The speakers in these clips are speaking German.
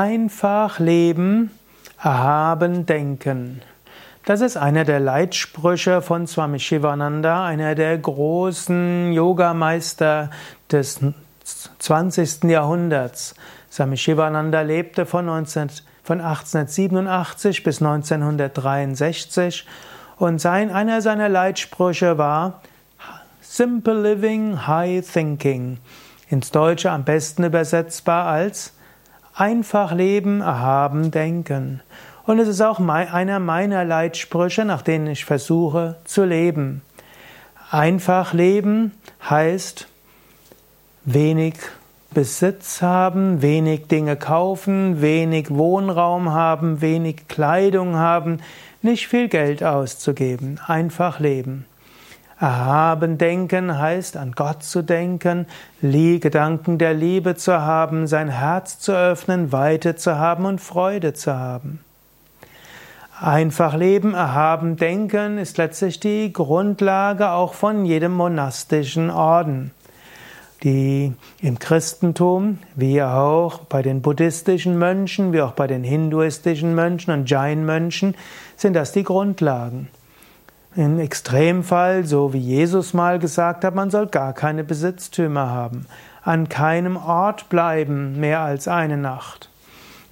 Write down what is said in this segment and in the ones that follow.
Einfach leben, erhaben denken. Das ist einer der Leitsprüche von Swami Shivananda, einer der großen Yogameister des 20. Jahrhunderts. Swami Shivananda lebte von, 19, von 1887 bis 1963 und sein, einer seiner Leitsprüche war Simple Living, High Thinking. Ins Deutsche am besten übersetzbar als Einfach leben, erhaben denken. Und es ist auch einer meiner Leitsprüche, nach denen ich versuche zu leben. Einfach leben heißt wenig Besitz haben, wenig Dinge kaufen, wenig Wohnraum haben, wenig Kleidung haben, nicht viel Geld auszugeben, einfach leben. Erhaben denken heißt an Gott zu denken, Gedanken der Liebe zu haben, sein Herz zu öffnen, Weite zu haben und Freude zu haben. Einfach leben, erhaben denken ist letztlich die Grundlage auch von jedem monastischen Orden. Die im Christentum, wie auch bei den buddhistischen Mönchen, wie auch bei den hinduistischen Mönchen und Jain-Mönchen, sind das die Grundlagen. Im Extremfall, so wie Jesus mal gesagt hat, man soll gar keine Besitztümer haben, an keinem Ort bleiben mehr als eine Nacht.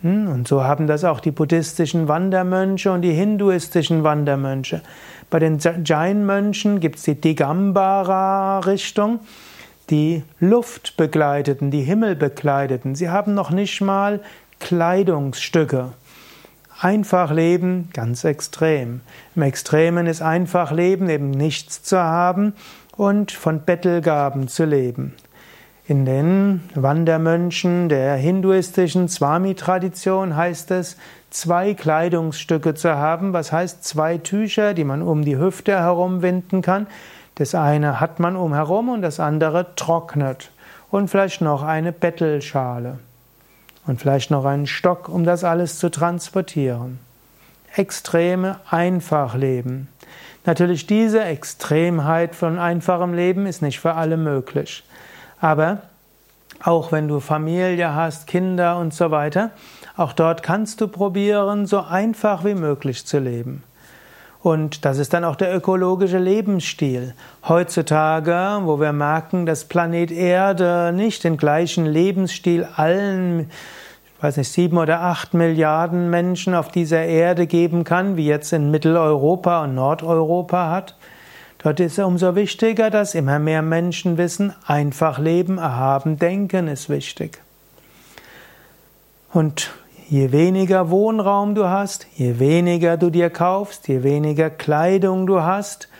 Hm, und so haben das auch die buddhistischen Wandermönche und die hinduistischen Wandermönche. Bei den Jain-Mönchen gibt es die Digambara-Richtung, die Luft begleiteten, die Himmel bekleideten. Sie haben noch nicht mal Kleidungsstücke. Einfach leben, ganz extrem. Im Extremen ist einfach leben, eben nichts zu haben und von Bettelgaben zu leben. In den Wandermönchen der hinduistischen Swami-Tradition heißt es, zwei Kleidungsstücke zu haben, was heißt zwei Tücher, die man um die Hüfte herumwinden kann. Das eine hat man umherum und das andere trocknet. Und vielleicht noch eine Bettelschale und vielleicht noch einen Stock, um das alles zu transportieren. Extreme Einfachleben. Natürlich diese Extremheit von einfachem Leben ist nicht für alle möglich. Aber auch wenn du Familie hast, Kinder und so weiter, auch dort kannst du probieren, so einfach wie möglich zu leben. Und das ist dann auch der ökologische Lebensstil. Heutzutage, wo wir merken, dass Planet Erde nicht den gleichen Lebensstil allen, ich weiß nicht, sieben oder acht Milliarden Menschen auf dieser Erde geben kann, wie jetzt in Mitteleuropa und Nordeuropa hat. Dort ist es umso wichtiger, dass immer mehr Menschen wissen, einfach leben, erhaben, denken ist wichtig. Und Je weniger Wohnraum du hast, je weniger du dir kaufst, je weniger Kleidung du hast,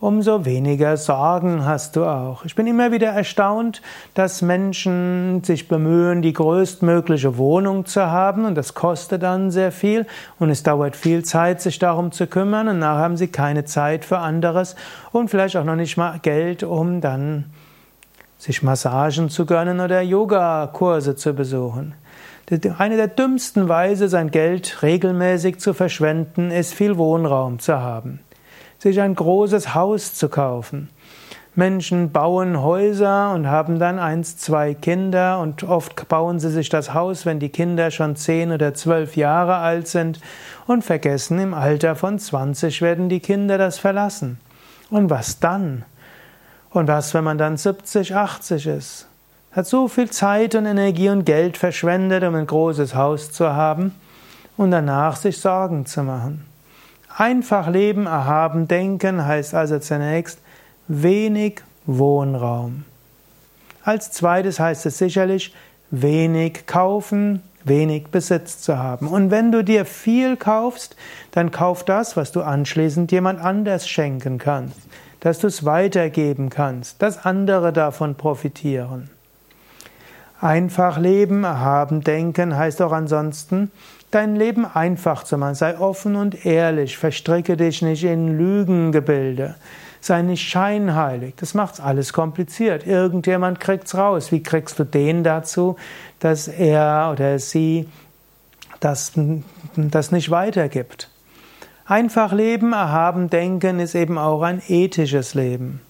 umso weniger Sorgen hast du auch. Ich bin immer wieder erstaunt, dass Menschen sich bemühen, die größtmögliche Wohnung zu haben und das kostet dann sehr viel und es dauert viel Zeit, sich darum zu kümmern und nachher haben sie keine Zeit für anderes und vielleicht auch noch nicht mal Geld, um dann sich Massagen zu gönnen oder Yogakurse zu besuchen. Eine der dümmsten Weise, sein Geld regelmäßig zu verschwenden, ist viel Wohnraum zu haben. Sich ein großes Haus zu kaufen. Menschen bauen Häuser und haben dann eins, zwei Kinder und oft bauen sie sich das Haus, wenn die Kinder schon zehn oder zwölf Jahre alt sind und vergessen, im Alter von 20 werden die Kinder das verlassen. Und was dann? Und was, wenn man dann 70, 80 ist? Hat so viel Zeit und Energie und Geld verschwendet, um ein großes Haus zu haben und danach sich Sorgen zu machen. Einfach leben, erhaben denken heißt also zunächst wenig Wohnraum. Als zweites heißt es sicherlich wenig kaufen, wenig Besitz zu haben. Und wenn du dir viel kaufst, dann kauf das, was du anschließend jemand anders schenken kannst, dass du es weitergeben kannst, dass andere davon profitieren. Einfach leben, erhaben denken heißt auch ansonsten, dein Leben einfach zu machen. Sei offen und ehrlich, verstricke dich nicht in Lügengebilde. Sei nicht scheinheilig. Das macht's alles kompliziert. Irgendjemand kriegt's raus. Wie kriegst du den dazu, dass er oder sie das, das nicht weitergibt? Einfach leben, erhaben denken ist eben auch ein ethisches Leben.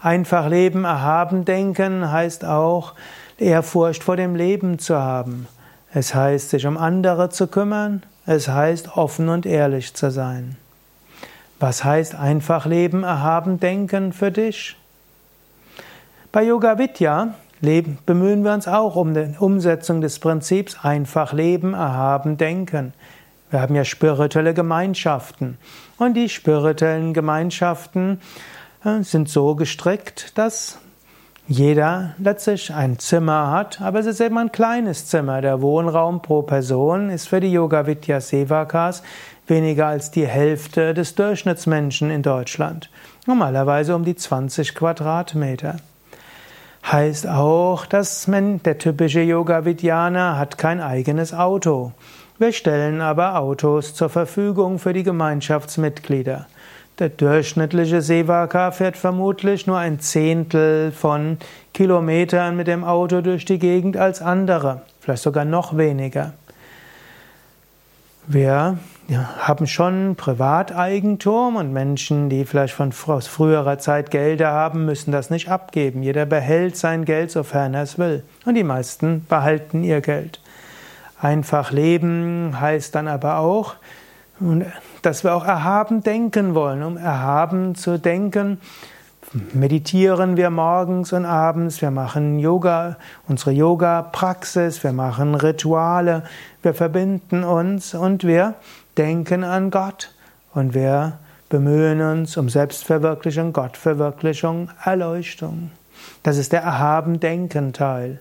Einfach leben, erhaben denken heißt auch, Ehrfurcht vor dem Leben zu haben. Es heißt, sich um andere zu kümmern. Es heißt, offen und ehrlich zu sein. Was heißt einfach leben, erhaben denken für dich? Bei Yoga Vidya leben, bemühen wir uns auch um die Umsetzung des Prinzips einfach leben, erhaben denken. Wir haben ja spirituelle Gemeinschaften und die spirituellen Gemeinschaften äh, sind so gestrickt, dass jeder letztlich ein Zimmer hat, aber es ist immer ein kleines Zimmer. Der Wohnraum pro Person ist für die Yoga Vidya Sevakas weniger als die Hälfte des Durchschnittsmenschen in Deutschland. Normalerweise um die 20 Quadratmeter. Heißt auch, dass man, der typische Yoga Vidyaner hat kein eigenes Auto. Wir stellen aber Autos zur Verfügung für die Gemeinschaftsmitglieder. Der durchschnittliche Sevaka fährt vermutlich nur ein Zehntel von Kilometern mit dem Auto durch die Gegend als andere, vielleicht sogar noch weniger. Wir haben schon Privateigentum und Menschen, die vielleicht von aus früherer Zeit Gelder haben, müssen das nicht abgeben. Jeder behält sein Geld, sofern er es will. Und die meisten behalten ihr Geld. Einfach leben heißt dann aber auch, dass wir auch erhaben denken wollen. Um erhaben zu denken, meditieren wir morgens und abends, wir machen Yoga, unsere Yoga-Praxis, wir machen Rituale, wir verbinden uns und wir denken an Gott und wir bemühen uns um Selbstverwirklichung, Gottverwirklichung, Erleuchtung. Das ist der Erhaben-Denken-Teil.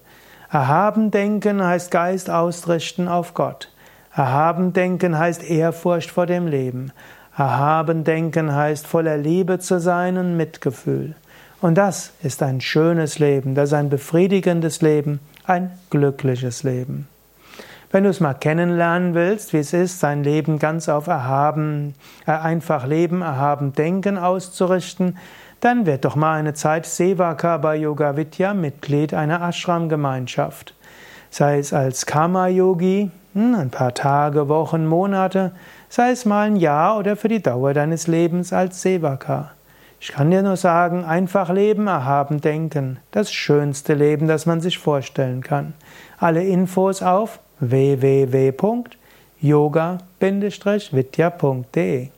Erhaben-Denken heißt Geist ausrichten auf Gott. Erhaben denken heißt Ehrfurcht vor dem Leben. Erhaben denken heißt voller Liebe zu sein und Mitgefühl. Und das ist ein schönes Leben, das ist ein befriedigendes Leben, ein glückliches Leben. Wenn du es mal kennenlernen willst, wie es ist, sein Leben ganz auf Erhaben, äh, einfach Leben, Erhaben Denken auszurichten, dann wird doch mal eine Zeit Sevaka bei Yoga Vidya Mitglied einer Ashram-Gemeinschaft. Sei es als Karma-Yogi, ein paar Tage, Wochen, Monate, sei es mal ein Jahr oder für die Dauer deines Lebens als Sevaka. Ich kann dir nur sagen, einfach leben, erhaben denken. Das schönste Leben, das man sich vorstellen kann. Alle Infos auf www.yoga-vidya.de